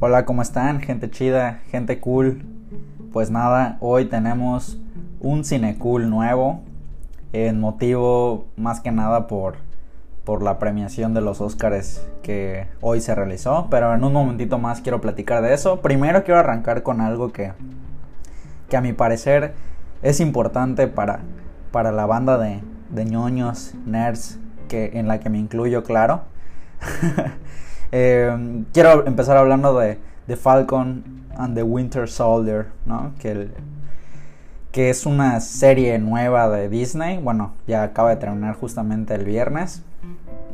Hola, ¿cómo están? Gente chida, gente cool. Pues nada, hoy tenemos un cine cool nuevo. En motivo más que nada por, por la premiación de los Oscars que hoy se realizó. Pero en un momentito más quiero platicar de eso. Primero quiero arrancar con algo que, que a mi parecer es importante para, para la banda de, de ñoños, nerds, que, en la que me incluyo, claro. Eh, quiero empezar hablando de, The Falcon and the Winter Soldier, ¿no? Que, que es una serie nueva de Disney. Bueno, ya acaba de terminar justamente el viernes.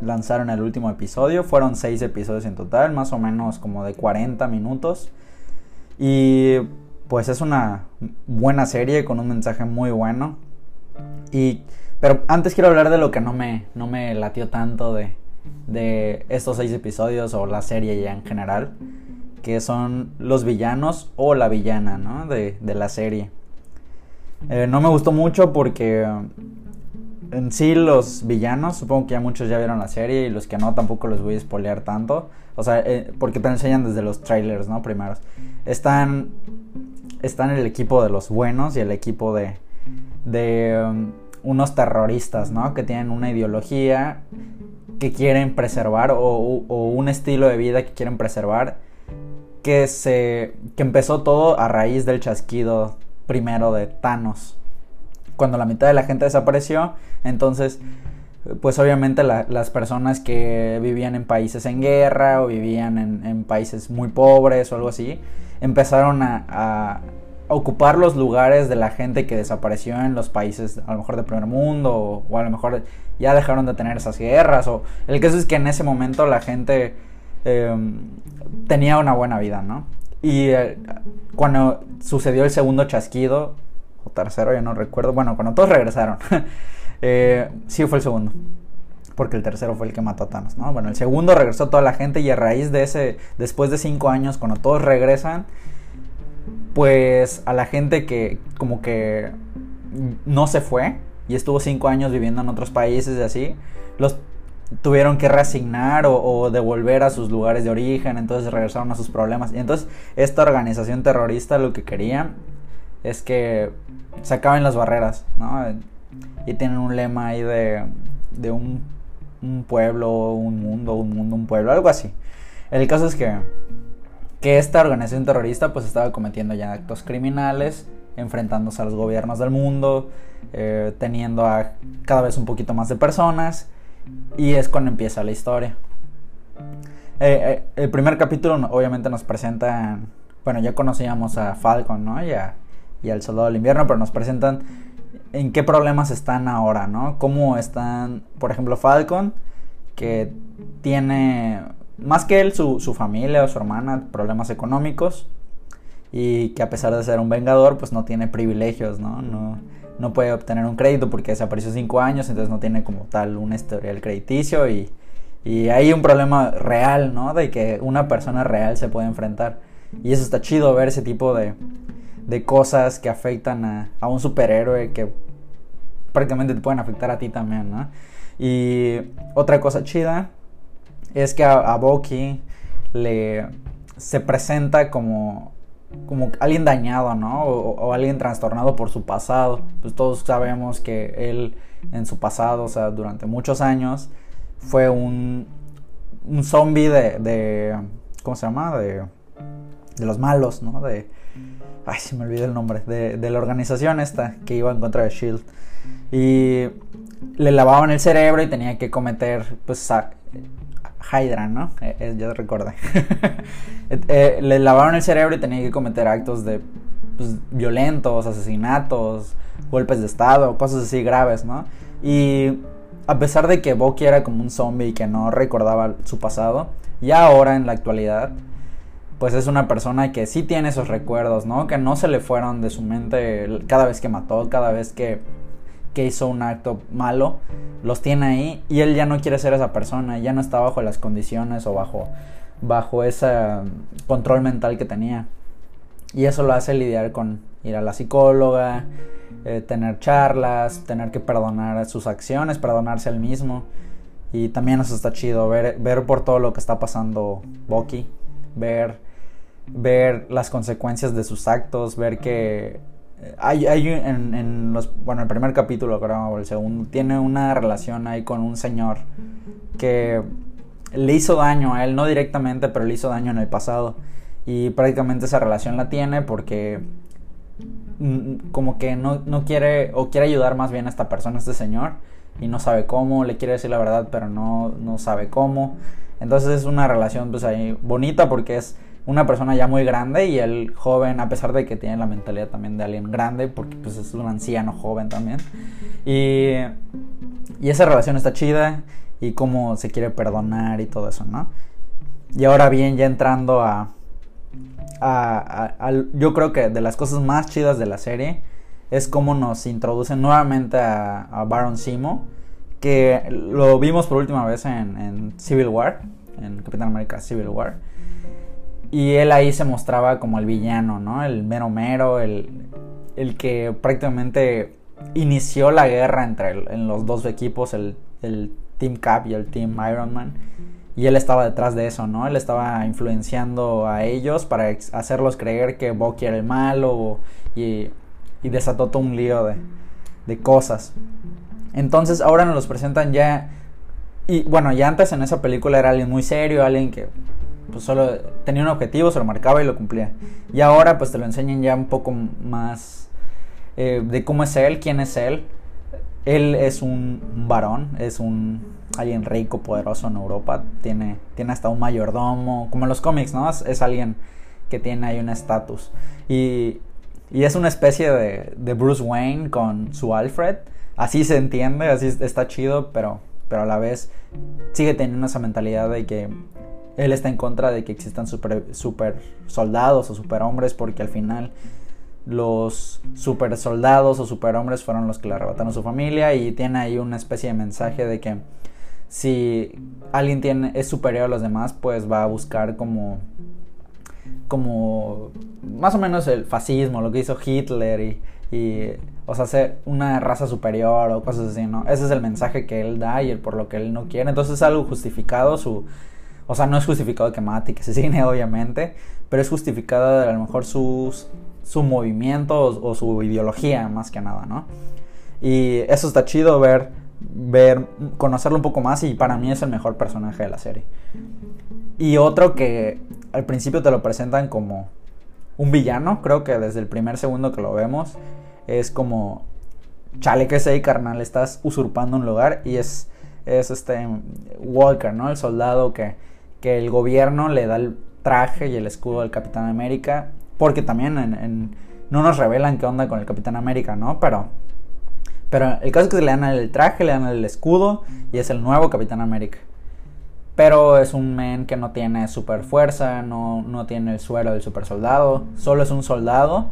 Lanzaron el último episodio. Fueron seis episodios en total, más o menos como de 40 minutos. Y pues es una buena serie con un mensaje muy bueno. Y, pero antes quiero hablar de lo que no me, no me latió tanto de, de estos seis episodios o la serie ya en general, que son los villanos o la villana ¿no? de, la serie. Eh, no me gustó mucho porque en sí los villanos, supongo que ya muchos ya vieron la serie y los que no tampoco los voy a spoilear tanto. O sea, eh, porque te enseñan desde los trailers, ¿no? Primeros. Están, están el equipo de los buenos y el equipo de, de um, unos terroristas, ¿no? Que tienen una ideología que quieren preservar o, un estilo de vida que quieren preservar que se que empezó todo a raíz del chasquido primero de Thanos. Cuando la mitad de la gente desapareció entonces pues obviamente las personas que vivían en países en guerra o vivían en, países muy pobres o algo así empezaron a, ocupar los lugares de la gente que desapareció en los países a lo mejor de primer mundo o, a lo mejor ya dejaron de tener esas guerras o el caso es que en ese momento la gente em, tenía una buena vida, ¿no? Y eh, cuando sucedió el segundo chasquido, o tercero, ya no recuerdo, bueno, cuando todos regresaron, eh, sí fue el segundo, porque el tercero fue el que mató a Thanos, ¿no? Bueno, el segundo regresó toda la gente y a raíz de ese, después de cinco años, cuando todos regresan, pues a la gente que como que no se fue y estuvo cinco años viviendo en otros países y así, los tuvieron que reasignar o, devolver a sus lugares de origen, entonces regresaron a sus problemas. Y entonces esta organización terrorista lo que quería es que se acaben las barreras, ¿no? Y tienen un lema ahí de, de un, un pueblo, un mundo, un mundo, un pueblo, algo así. El caso es que que esta organización terrorista pues estaba cometiendo ya actos criminales, enfrentándose a los gobiernos del mundo, eh, teniendo a cada vez un poquito más de personas y es cuando empieza la historia. Eh, eh, el primer capítulo obviamente nos presentan, bueno ya conocíamos a Falcon, ¿no? Y, y al Soldado del Invierno, pero nos presentan en qué problemas están ahora, ¿no? Cómo están, por ejemplo, Falcon, que tiene más que él, su, familia o su hermana, problemas económicos. Y que a pesar de ser un vengador, pues no tiene privilegios, ¿no? No, no puede obtener un crédito porque desapareció cinco años, entonces no tiene como tal un historial crediticio y, y hay un problema real, ¿no? De que una persona real se puede enfrentar. Y eso está chido ver ese tipo de, de cosas que afectan a, a, un superhéroe que prácticamente te pueden afectar a ti también, ¿no? Y otra cosa chida es que a, Boki le se presenta como como alguien dañado, ¿no? O, alguien trastornado por su pasado. Pues todos sabemos que él en su pasado, o sea, durante muchos años, fue un, un zombie de, de, ¿Cómo se llama? De, de los malos, ¿no? De. Ay, se me olvidó el nombre. De, de la organización esta que iba en contra de Shield. Y le lavaban el cerebro y tenía que cometer, pues, Hydra, ¿no? Eh, eh, yo recuerdo. Eh, le lavaron el cerebro y tenía que cometer actos de pues, violentos, asesinatos, golpes de estado, cosas así graves, ¿no? Y a pesar de que Bucky era como un zombie y que no recordaba su pasado, ya ahora en la actualidad, pues es una persona que sí tiene esos recuerdos, ¿no? Que no se le fueron de su mente cada vez que mató, cada vez que que hizo un acto malo, los tiene ahí y él ya no quiere ser esa persona, ya no está bajo las condiciones o bajo, bajo ese control mental que tenía. Y eso lo hace lidiar con ir a la psicóloga, eh, tener charlas, tener que perdonar sus acciones, perdonarse al mismo. Y también eso está chido, ver, ver por todo lo que está pasando Bucky, ver ver las consecuencias de sus actos, ver que hay, hay en, en, los, bueno, el primer capítulo, creo, o el segundo, tiene una relación ahí con un señor que le hizo daño a él, no directamente, pero le hizo daño en el pasado. Y prácticamente esa relación la tiene porque como que no, no quiere o quiere ayudar más bien a esta persona, a este señor, y no sabe cómo, le quiere decir la verdad, pero no, no sabe cómo. Entonces es una relación pues ahí bonita porque es una persona ya muy grande y el joven, a pesar de que tiene la mentalidad también de alguien grande, porque pues es un anciano joven también. Y, y esa relación está chida y cómo se quiere perdonar y todo eso, ¿no? Y ahora bien, ya entrando a, a, a, yo creo que de las cosas más chidas de la serie es cómo nos introducen nuevamente a, Baron Simo, que lo vimos por última vez en, en Civil War, en Capitán América Civil War y él ahí se mostraba como el villano, ¿no? El mero mero, el, el que prácticamente inició la guerra entre en los dos equipos, el, el, Team Cap y el Team Iron Man. Y él estaba detrás de eso, ¿no? Él estaba influenciando a ellos para hacerlos creer que Bucky era el malo y, y desató todo un lío de, de cosas. Entonces ahora nos los presentan ya... Y bueno, ya antes en esa película era alguien muy serio, alguien que pues solo tenía un objetivo, se lo marcaba y lo cumplía. Y ahora pues te lo enseñan ya un poco más eh, de cómo es él, quién es él. Él es un varón, es un alguien rico, poderoso en Europa, tiene, tiene hasta un mayordomo, como en los cómics, ¿no? Es, alguien que tiene ahí un estatus. Y, y, es una especie de, de, Bruce Wayne con su Alfred. Así se entiende, así está chido, pero, pero a la vez sigue teniendo esa mentalidad de que él está en contra de que existan super, super soldados o superhombres porque al final los super soldados o superhombres fueron los que le arrebataron a su familia y tiene ahí una especie de mensaje de que si alguien tiene, es superior a los demás pues va a buscar como como más o menos el fascismo, lo que hizo Hitler y, y o sea, ser una raza superior o cosas así, ¿no? Ese es el mensaje que él da y por lo que él no quiere. Entonces es algo justificado su, o sea, no es justificado que mate y que se signe, obviamente, pero es justificado a lo mejor sus, su movimiento o, su ideología, más que nada, ¿no? Y eso está chido ver, ver, conocerlo un poco más y para mí es el mejor personaje de la serie. Y otro que al principio te lo presentan como un villano, creo que desde el primer segundo que lo vemos, es como, chale que sé, carnal, estás usurpando un lugar y es, es este Walker, ¿no? El soldado que que el gobierno le da el traje y el escudo del Capitán América, porque también no nos revelan qué onda con el Capitán América, ¿no? Pero, pero el caso es que le dan el traje, le dan el escudo y es el nuevo Capitán América. Pero es un men que no tiene super fuerza, no, no tiene el suero del super soldado, solo es un soldado,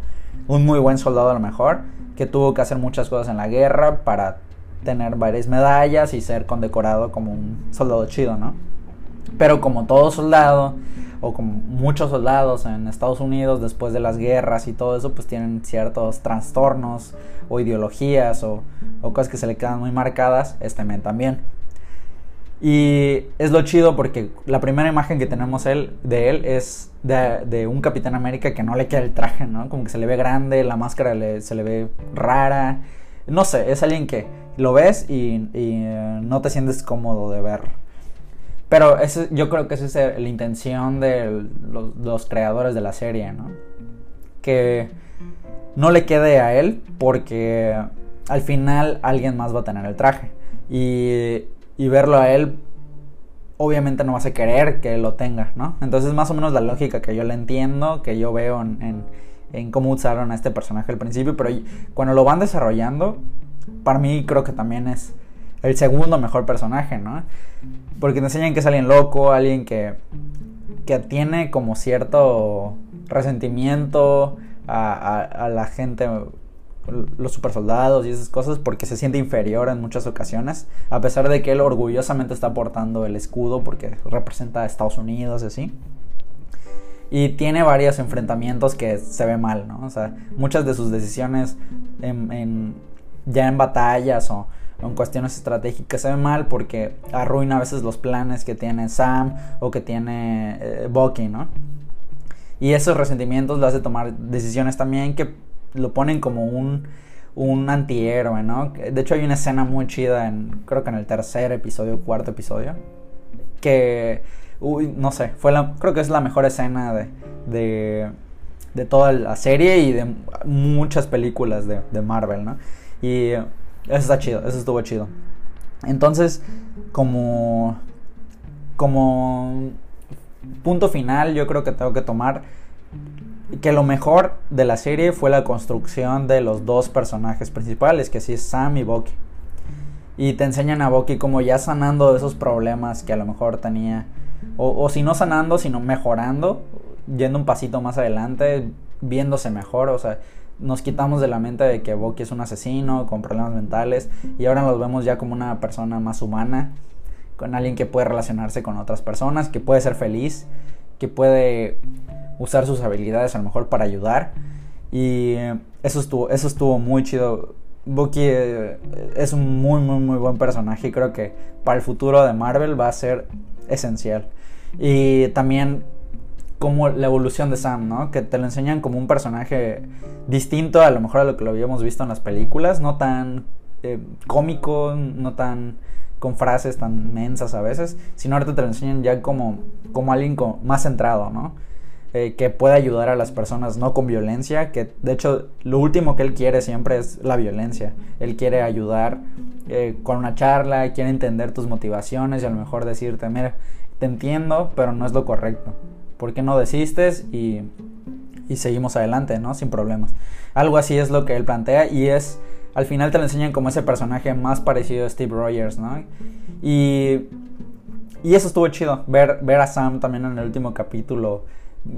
un muy buen soldado a lo mejor, que tuvo que hacer muchas cosas en la guerra para tener varias medallas y ser condecorado como un soldado chido, ¿no? Pero como todo soldado, o como muchos soldados en Estados Unidos después de las guerras y todo eso, pues tienen ciertos trastornos o ideologías o, cosas que se le quedan muy marcadas, este men también. Y es lo chido porque la primera imagen que tenemos él, de él es de, un Capitán América que no le queda el traje, ¿no? Como que se le ve grande, la máscara se le ve rara. No sé, es alguien que lo ves y, y eh, no te sientes cómodo de verlo. Pero yo creo que esa es la intención de los, creadores de la serie, ¿no? Que no le quede a él porque al final alguien más va a tener el traje. Y, y verlo a él, obviamente no vas a querer que lo tenga, ¿no? Entonces más o menos la lógica que yo le entiendo, que yo veo en, en cómo usaron a este personaje al principio, pero cuando lo van desarrollando, para mí creo que también es el segundo mejor personaje, ¿no? Porque te enseñan que es alguien loco, alguien que, que tiene como cierto resentimiento a, la gente, los supersoldados y esas cosas, porque se siente inferior en muchas ocasiones, a pesar de que él orgullosamente está portando el escudo porque representa a Estados Unidos y así. Y tiene varios enfrentamientos que se ve mal, ¿no? O sea, muchas de sus decisiones ya en batallas o en cuestiones estratégicas se ve mal porque arruina a veces los planes que tiene Sam o que tiene eh, Bucky, ¿no? Y esos resentimientos lo hace tomar decisiones también que lo ponen como un, un antihéroe, ¿no? De hecho hay una escena muy chida en, creo que en el tercer episodio, cuarto episodio, que, uy, no sé, fue la, creo que es la mejor escena de, de, de toda la serie y de muchas películas de, de Marvel, ¿no? Y eso está chido, eso estuvo chido. Entonces, como, como punto final, yo creo que tengo que tomar que lo mejor de la serie fue la construcción de los dos personajes principales, que sí es Sam y Bucky. Y te enseñan a Bucky como ya sanando esos problemas que a lo mejor tenía, o, o si no sanando, sino mejorando, yendo un pasito más adelante, viéndose mejor, o sea, nos quitamos de la mente de que Bucky es un asesino con problemas mentales y ahora nos vemos ya como una persona más humana, con alguien que puede relacionarse con otras personas, que puede ser feliz, que puede usar sus habilidades a lo mejor para ayudar y eso estuvo eso estuvo muy chido. Bucky eh, es un muy muy muy buen personaje y creo que para el futuro de Marvel va a ser esencial. Y también como la evolución de Sam, ¿no? Que te lo enseñan como un personaje distinto a lo mejor a lo que lo habíamos visto en las películas, no tan eh, cómico, no tan con frases tan mensas a veces, sino ahorita te lo enseñan ya como, como alguien más centrado, ¿no? Eh, que puede ayudar a las personas, no con violencia, que de hecho lo último que él quiere siempre es la violencia. Él quiere ayudar eh, con una charla, quiere entender tus motivaciones y a lo mejor decirte, mira, te entiendo, pero no es lo correcto. ¿Por qué no desistes y, y seguimos adelante, ¿no? Sin problemas. Algo así es lo que él plantea y es, al final te lo enseñan como ese personaje más parecido a Steve Rogers, ¿no? Y, y eso estuvo chido, ver, ver a Sam también en el último capítulo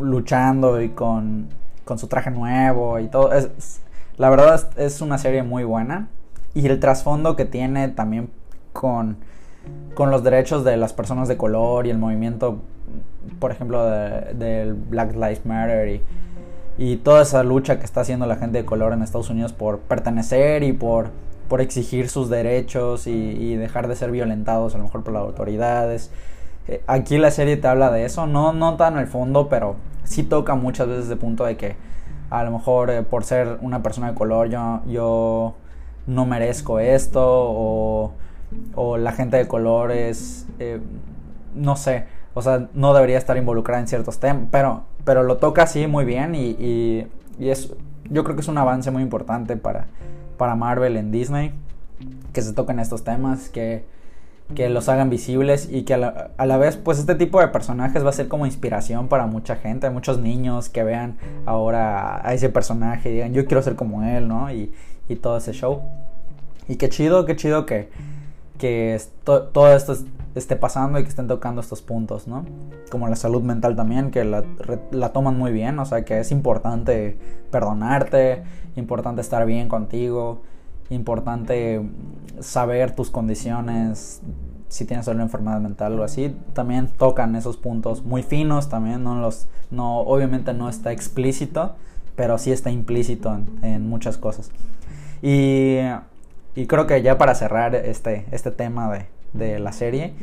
luchando y con, con su traje nuevo y todo. Es, la verdad es, es una serie muy buena y el trasfondo que tiene también con, con los derechos de las personas de color y el movimiento por ejemplo, del Black Lives Matter y, y, toda esa lucha que está haciendo la gente de color en Estados Unidos por pertenecer y por, por exigir sus derechos y, dejar de ser violentados a lo mejor por las autoridades. Eh, aquí la serie te habla de eso, no, no tan al fondo, pero sí toca muchas veces el punto de que a lo mejor eh, por ser una persona de color yo, yo no merezco esto o, o la gente de color es, eh, no sé, o sea, no debería estar involucrada en ciertos temas, pero, pero lo toca así muy bien y, y, es, yo creo que es un avance muy importante para, para Marvel en Disney, que se toquen estos temas, que, que los hagan visibles y que a la, a la, vez pues este tipo de personajes va a ser como inspiración para mucha gente, muchos niños que vean ahora a ese personaje y digan yo quiero ser como él, ¿no? Y, y todo ese show. Y qué chido, qué chido que, que todo esto esté pasando y que estén tocando estos puntos, ¿no? Como la salud mental también, que la, la, toman muy bien, o sea que es importante perdonarte, importante estar bien contigo, importante saber tus condiciones, si tienes alguna enfermedad mental o así, también tocan esos puntos muy finos también, no los, no, obviamente no está explícito, pero sí está implícito en, en muchas cosas. Y y creo que ya para cerrar este, este tema de, de la serie,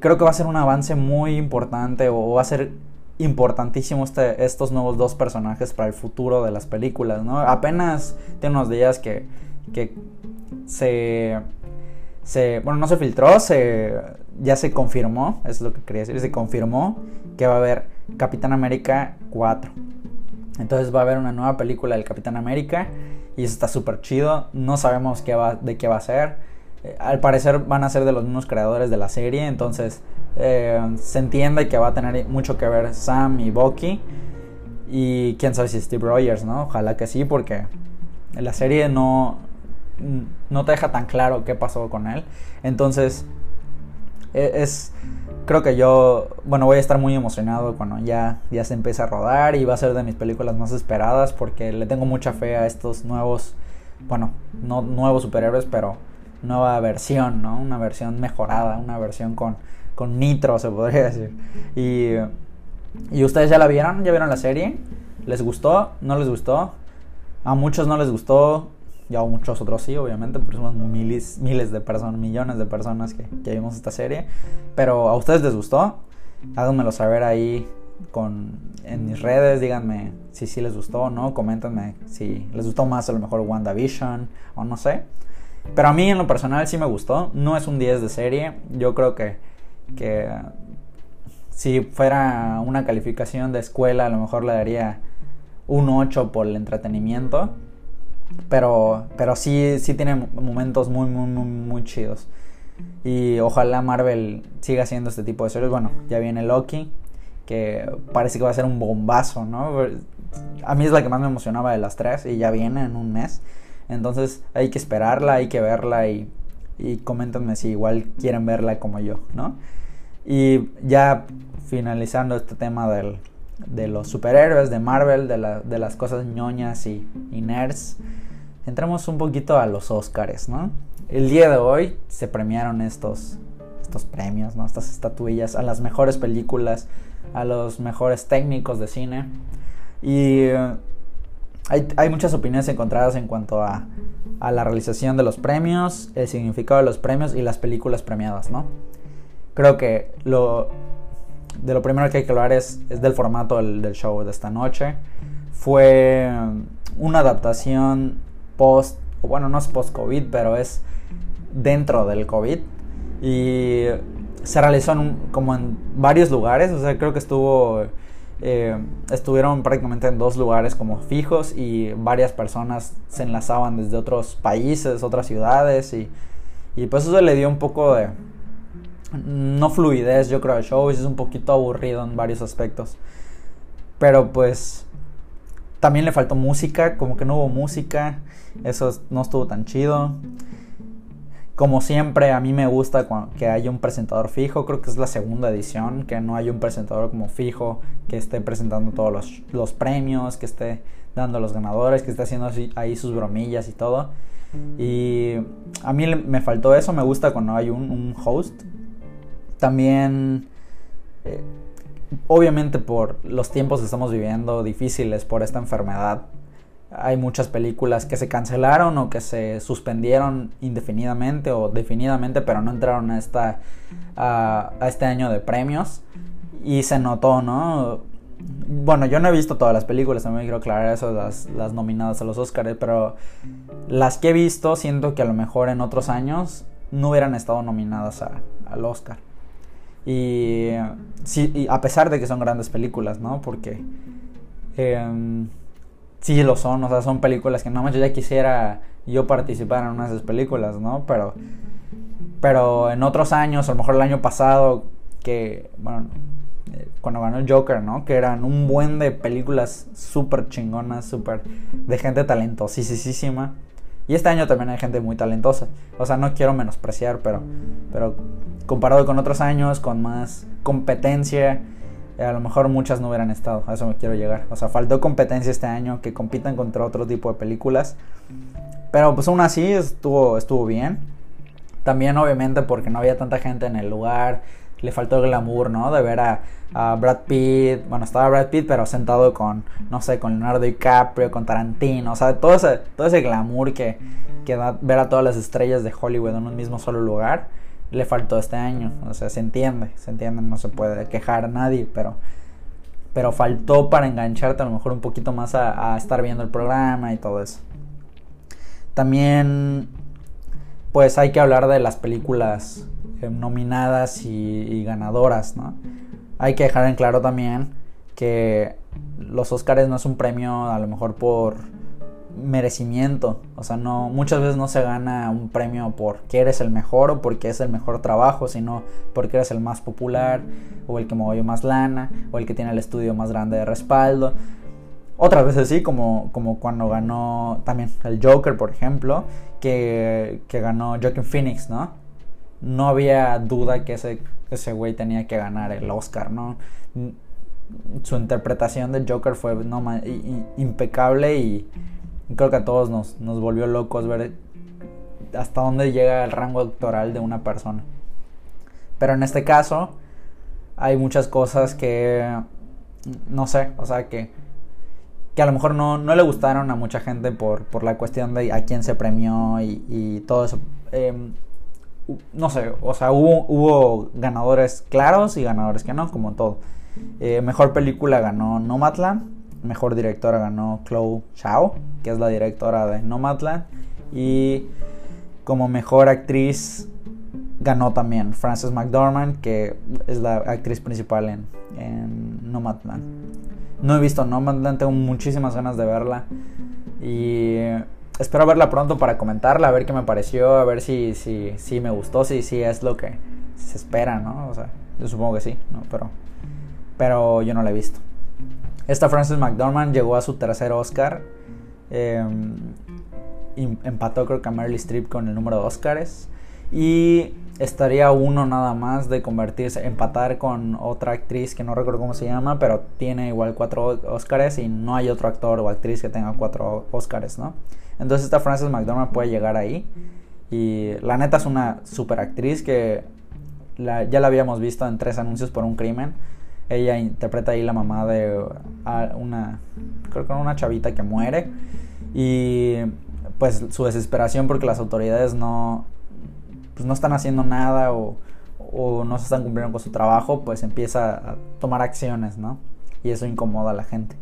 creo que va a ser un avance muy importante o va a ser importantísimo este, estos nuevos dos personajes para el futuro de las películas, ¿no? Apenas tiene unos días que, que se, se, bueno, no se filtró, se, ya se confirmó, es lo que quería decir, se confirmó que va a haber Capitán América 4. Entonces va a haber una nueva película del Capitán América y eso está súper chido. No sabemos qué va, de qué va a ser. Eh, al parecer van a ser de los mismos creadores de la serie, entonces eh, se entiende que va a tener mucho que ver Sam y Bucky. Y quién sabe si Steve Rogers, ¿no? Ojalá que sí, porque la serie no, no te deja tan claro qué pasó con él. Entonces, es, creo que yo, bueno, voy a estar muy emocionado cuando ya, ya se empiece a rodar y va a ser de mis películas más esperadas porque le tengo mucha fe a estos nuevos, bueno, no nuevos superhéroes, pero nueva versión, ¿no? Una versión mejorada, una versión con, con nitro, se podría decir. Y, y ustedes ya la vieron, ya vieron la serie, ¿les gustó? ¿No les gustó? A muchos no les gustó, ya muchos otros sí, obviamente, porque somos miles, miles de personas, millones de personas que, que vimos esta serie. Pero a ustedes les gustó, háganmelo saber ahí con, en mis redes, díganme si sí les gustó o no, coméntenme si les gustó más a lo mejor WandaVision o no sé. Pero a mí en lo personal sí me gustó, no es un 10 de serie, yo creo que, que si fuera una calificación de escuela a lo mejor le daría un 8 por el entretenimiento. Pero, pero sí, sí tiene momentos muy, muy, muy, chidos. Y ojalá Marvel siga haciendo este tipo de series. Bueno, ya viene Loki, que parece que va a ser un bombazo, ¿no? A mí es la que más me emocionaba de las tres y ya viene en un mes. Entonces hay que esperarla, hay que verla y, y coméntenme si igual quieren verla como yo, ¿no? Y ya finalizando este tema del, de los superhéroes de Marvel, de, de las cosas ñoñas y, y, nerds, entramos un poquito a los Oscars, ¿no? El día de hoy se premiaron estos, estos premios, ¿no? Estas estatuillas a las mejores películas, a los mejores técnicos de cine. Y eh, hay, hay, muchas opiniones encontradas en cuanto a, a, la realización de los premios, el significado de los premios y las películas premiadas, ¿no? Creo que lo, de lo primero que hay que hablar es, es del formato del, show de esta noche. Fue una adaptación post, bueno, no es post-COVID, pero es dentro del COVID. Y se realizó en como en varios lugares, o sea, creo que estuvo... Eh, estuvieron prácticamente en dos lugares como fijos y varias personas se enlazaban desde otros países, otras ciudades y, y pues eso le dio un poco de, no fluidez, yo creo, el show es un poquito aburrido en varios aspectos. Pero pues también le faltó música, como que no hubo música, eso no estuvo tan chido. Como siempre, a mí me gusta que haya un presentador fijo, creo que es la segunda edición, que no haya un presentador como fijo, que esté presentando todos los, los premios, que esté dando a los ganadores, que esté haciendo ahí sus bromillas y todo. Y a mí me faltó eso, me gusta cuando hay un host, también, eh, obviamente por los tiempos que estamos viviendo difíciles por esta enfermedad, hay muchas películas que se cancelaron o que se suspendieron indefinidamente o definidamente, pero no entraron a, esta, a, este año de premios. Y se notó, ¿no? Bueno, yo no he visto todas las películas, también quiero aclarar eso, las, las nominadas a los Oscars, pero las que he visto siento que a lo mejor en otros años no hubieran estado nominadas al Oscar. Y, sí, a pesar de que son grandes películas, ¿no? Porque eh, sí lo son, o sea, son películas que no más yo ya quisiera yo participar en una de esas películas, ¿no? Pero, pero en otros años, a lo mejor el año pasado, que, bueno, eh, cuando ganó el Joker, ¿no? Que eran un buen de películas súper chingonas, súper de gente talentosísima. Y este año también hay gente muy talentosa. O sea, no quiero menospreciar, pero, pero comparado con otros años, con más competencia, a lo mejor muchas no hubieran estado. A eso me quiero llegar. O sea, faltó competencia este año que compitan contra otro tipo de películas. Pero pues aún así estuvo, estuvo bien. También obviamente porque no había tanta gente en el lugar le faltó el glamour, ¿no? De ver a, Brad Pitt, bueno, estaba Brad Pitt, pero sentado con, no sé, con Leonardo DiCaprio, con Tarantino, o sea, todo ese, todo ese glamour que, que da ver a todas las estrellas de Hollywood en un mismo solo lugar, le faltó este año, o sea, se entiende, se entiende, no se puede quejar a nadie, pero, pero faltó para engancharte a lo mejor un poquito más a, a estar viendo el programa y todo eso. También, pues hay que hablar de las películas nominadas y, ganadoras, ¿no? Hay que dejar en claro también que los Oscars no es un premio a lo mejor por merecimiento, o sea, no muchas veces no se gana un premio porque eres el mejor o porque es el mejor trabajo, sino porque eres el más popular o el que movió más lana o el que tiene el estudio más grande de respaldo. Otras veces sí, como, como cuando ganó también el Joker, por ejemplo, que, que ganó Joaquin Phoenix, ¿no? No había duda que ese, ese güey tenía que ganar el Oscar, ¿no? Su interpretación del Joker fue no, impecable y creo que a todos nos, nos volvió locos ver hasta dónde llega el rango actoral de una persona. Pero en este caso hay muchas cosas que no sé, o sea que que a lo mejor no, no le gustaron a mucha gente por, por la cuestión de a quién se premió y, y todo eso. Eh, no sé, o sea, hubo, ganadores claros y ganadores que no, como todo. Eh, mejor película ganó Nomadland, mejor directora ganó Chloe Chao, que es la directora de Nomadland, y como mejor actriz ganó también Frances McDormand, que es la actriz principal en, en Nomadland. No he visto Nomadland, tengo muchísimas ganas de verla y espero verla pronto para comentarla, a ver qué me pareció, a ver si, si, si me gustó, si, si es lo que se espera, ¿no? O sea, yo supongo que sí, ¿no? Pero, pero yo no la he visto. Esta Frances McDormand llegó a su tercer Oscar. Em, empató creo que a Meryl con el número de Oscars. Y estaría uno nada más de convertirse, empatar con otra actriz que no recuerdo cómo se llama, pero tiene igual cuatro Oscars y no hay otro actor o actriz que tenga cuatro Oscars, ¿no? Entonces esta Frances McDormand puede llegar ahí. Y la neta es una super actriz que ya la habíamos visto en tres anuncios por un crimen. Ella interpreta ahí la mamá de una, creo que una chavita que muere. Y pues su desesperación porque las autoridades no, pues no están haciendo nada o, o no se están cumpliendo con su trabajo, pues empieza a tomar acciones, ¿no? Y eso incomoda a la gente.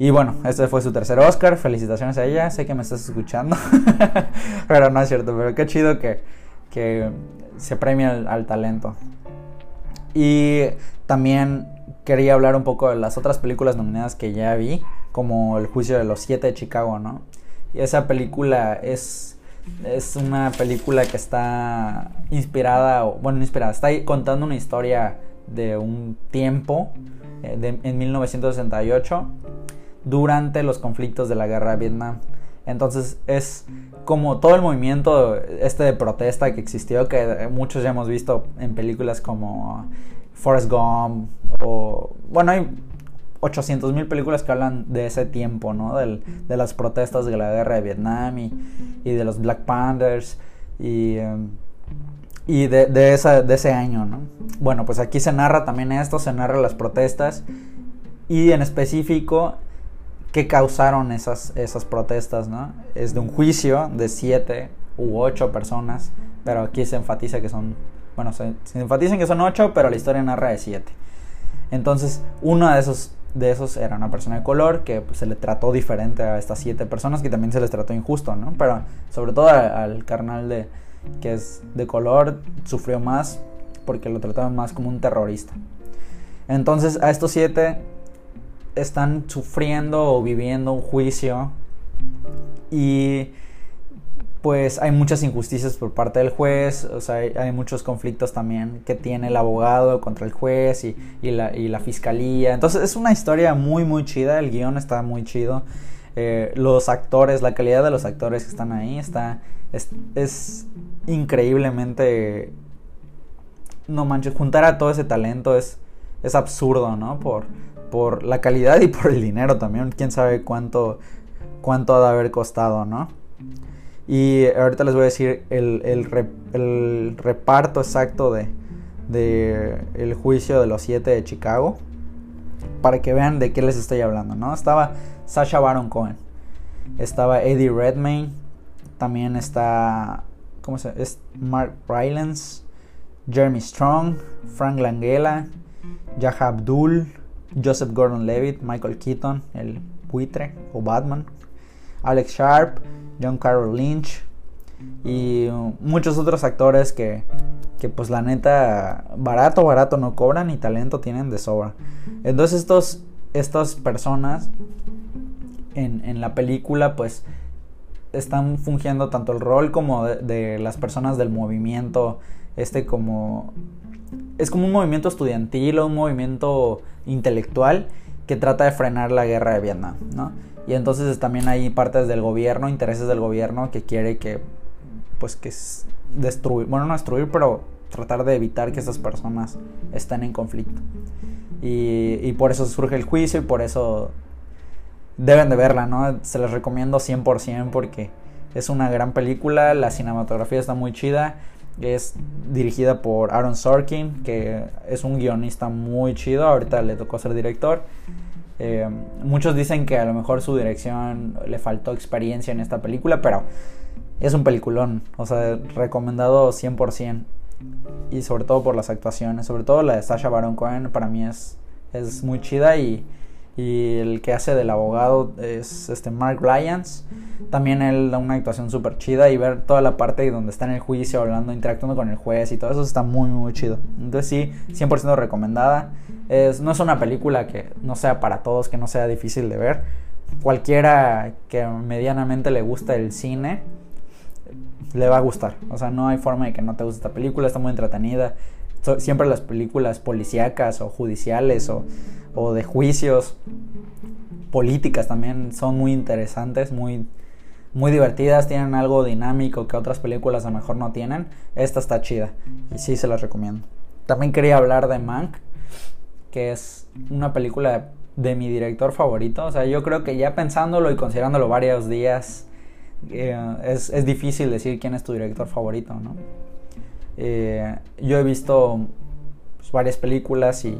Y bueno, este fue su tercer Oscar. Felicitaciones a ella. Sé que me estás escuchando. pero no es cierto. Pero qué chido que, que se premia al, al, talento. Y también quería hablar un poco de las otras películas nominadas que ya vi. Como El juicio de los siete de Chicago, ¿no? Y esa película es, es una película que está inspirada, bueno, inspirada, está contando una historia de un tiempo, eh, en 1968 durante los conflictos de la guerra de Vietnam. Entonces es como todo el movimiento este de protesta que existió, que muchos ya hemos visto en películas como Forrest Gump o... Bueno, hay 800 mil películas que hablan de ese tiempo, ¿no? de las protestas de la guerra de Vietnam y, de los Black Panthers y, em, y de, de, de ese año, ¿no? Bueno, pues aquí se narra también esto, se narra las protestas y en específico qué causaron esas, esas protestas, ¿no? Es de un juicio de siete u ocho personas, pero aquí se enfatiza que son, bueno, se, enfatizan que son ocho, pero la historia narra de siete. Entonces, uno de esos, de esos era una persona de color que pues, se le trató diferente a estas siete personas, que también se les trató injusto, ¿no? Pero sobre todo al, carnal de, que es de color sufrió más porque lo trataban más como un terrorista. Entonces, a estos siete están sufriendo o viviendo un juicio y pues hay muchas injusticias por parte del juez, o sea, hay, muchos conflictos también que tiene el abogado contra el juez y, la, y, la, fiscalía. Entonces es una historia muy, muy chida, el guion está muy chido. Eh, los actores, la calidad de los actores que están ahí está, es, es increíblemente... No manches, juntar a todo ese talento es, es absurdo, ¿no? Por, por la calidad y por el dinero también. Quién sabe cuánto, cuánto ha de haber costado, ¿no? Y ahorita les voy a decir el, el, reparto exacto de, de, el juicio de los siete de Chicago. Para que vean de qué les estoy hablando, ¿no? Estaba Sasha Baron Cohen. Estaba Eddie Redmayne. También está. ¿Cómo se llama? Es Mark Rylance. Jeremy Strong. Frank Langella. Yaha Abdul. Joseph Gordon-Levitt, Michael Keaton, el buitre o Batman, Alex Sharp, John Carroll Lynch y muchos otros actores que, que pues la neta barato, barato no cobran y talento tienen de sobra. Entonces estos, estas personas en, en la película pues están fungiendo tanto el rol como de, de, las personas del movimiento, este como es como un movimiento estudiantil o un movimiento intelectual que trata de frenar la guerra de Vietnam, ¿no? Y entonces también hay partes del gobierno, intereses del gobierno que quiere que, pues que destruir, bueno, no destruir, pero tratar de evitar que esas personas estén en conflicto. Y, y por eso surge el juicio y por eso deben de verla, ¿no? Se les recomiendo 100% porque es una gran película, la cinematografía está muy chida es dirigida por Aaron Sorkin, que es un guionista muy chido. Ahorita le tocó ser director. Eh, muchos dicen que a lo mejor su dirección le faltó experiencia en esta película, pero es un peliculón, o sea, recomendado 100%. Y sobre todo por las actuaciones, sobre todo la de Sasha Baron Cohen, para mí es, es muy chida y, y el que hace del abogado es este Mark Lyons. También él da una actuación súper chida y ver toda la parte donde está en el juicio hablando, interactuando con el juez y todo eso está muy muy chido. Entonces sí, 100% recomendada. Es, no es una película que no sea para todos, que no sea difícil de ver. Cualquiera que medianamente le gusta el cine le va a gustar. O sea, no hay forma de que no te guste esta película, está muy entretenida. siempre las películas policíacas o judiciales o, o, de juicios políticas también son muy interesantes, muy, muy divertidas, tienen algo dinámico que otras películas a lo mejor no tienen. Esta está chida y sí se las recomiendo. También quería hablar de Mank, que es una película de mi director favorito. O sea, yo creo que ya pensándolo y considerándolo varios días, eh, es, es, difícil decir quién es tu director favorito, ¿no? Eh, yo he visto pues, varias películas y,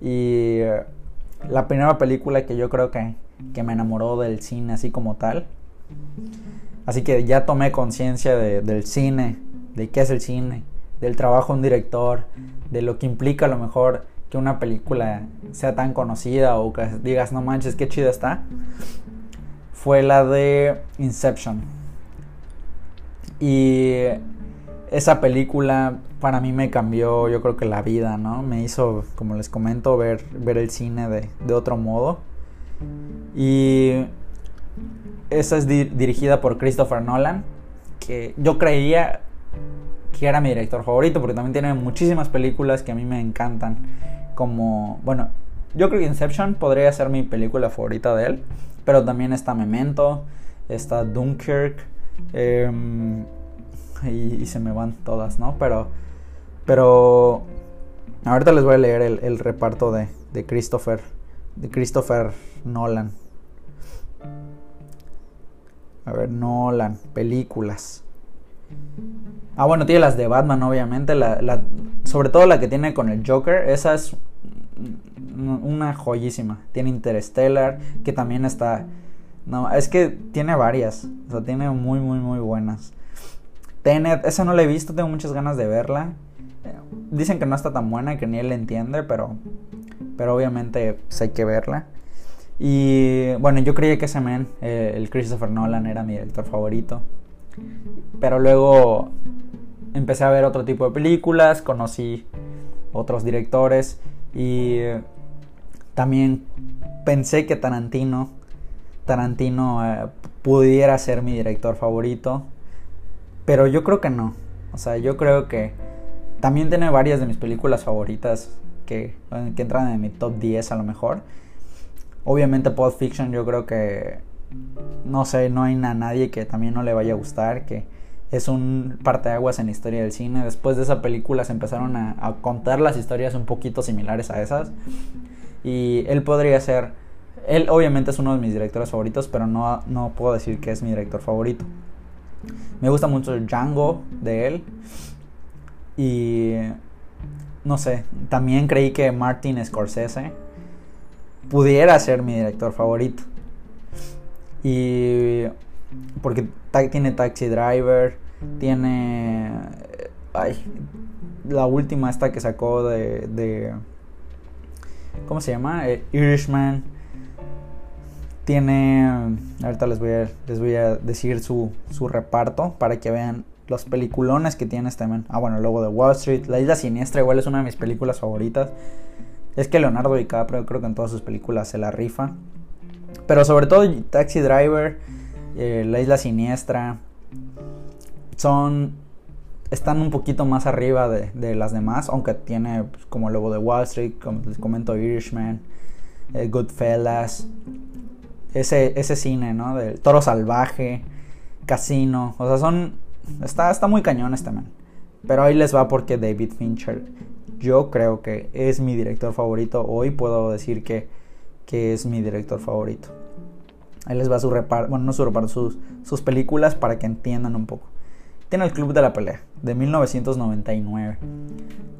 y eh, la primera película que yo creo que, que, me enamoró del cine así como tal. Así que ya tomé conciencia de, del cine, de qué es el cine, del trabajo de un director, de lo que implica a lo mejor que una película sea tan conocida o que digas, no manches, qué chida está fue la de Inception. Y esa película para mí me cambió, yo creo que la vida, ¿no? Me hizo, como les comento, ver, ver el cine de, otro modo. Y esa es dirigida por Christopher Nolan, que yo creía que era mi director favorito, porque también tiene muchísimas películas que a mí me encantan. Como, bueno, yo creo que Inception podría ser mi película favorita de él. Pero también está Memento, está Dunkirk. Em, y, se me van todas, ¿no? Pero. Pero. Ahorita les voy a leer el, reparto de, de Christopher. De Christopher Nolan. A ver, Nolan, películas. Ah, bueno, tiene las de Batman, obviamente. La, sobre todo la que tiene con el Joker. Esa es una joyísima. Tiene Interstellar, que también está... No, es que tiene varias. O sea, tiene muy, muy, muy buenas. Tenet, esa no la he visto, tengo muchas ganas de verla. Dicen que no está tan buena, que ni él la entiende, pero, pero obviamente pues, hay que verla. Y bueno, yo creía que ese man, eh, el Christopher Nolan, era mi director favorito. Pero luego empecé a ver otro tipo de películas, conocí otros directores y también pensé que Tarantino, Tarantino eh, pudiera ser mi director favorito, pero yo creo que no. O sea, yo creo que también tiene varias de mis películas favoritas que, que entran en mi top 10 a lo mejor. Obviamente Pulp Fiction yo creo que no sé, no hay a nadie que también no le vaya a gustar, que es un parteaguas en la historia del cine. Después de esa película se empezaron a, contar las historias un poquito similares a esas. Y él podría ser, él obviamente es uno de mis directores favoritos, pero no, no puedo decir que es mi director favorito. Me gusta mucho Django de él. Y no sé, también creí que Martin Scorsese pudiera ser mi director favorito. Y porque tiene Taxi Driver, tiene... Ay, la última esta que sacó de... de ¿Cómo se llama? Eh, Irishman. Tiene... Ahorita les voy a, les voy a decir su, su reparto para que vean los peliculones que tiene este. Ah, bueno, luego de Wall Street. La Isla Siniestra igual es una de mis películas favoritas. Es que Leonardo DiCaprio creo que en todas sus películas se la rifa. Pero sobre todo Taxi Driver, eh, La Isla Siniestra, son están un poquito más arriba de, las demás, aunque tiene pues, como como Lobo de Wall Street, como les comento, Irishman, eh, Goodfellas, ese, ese cine, ¿no? Del Toro Salvaje, Casino, o sea, son, está, está muy cañón este man. Pero ahí les va porque David Fincher, yo creo que es mi director favorito, hoy puedo decir que, que es mi director favorito. Ahí les va su reparto, bueno, no su reparto, sus, sus películas para que entiendan un poco. Tiene el Club de la Pelea de 1999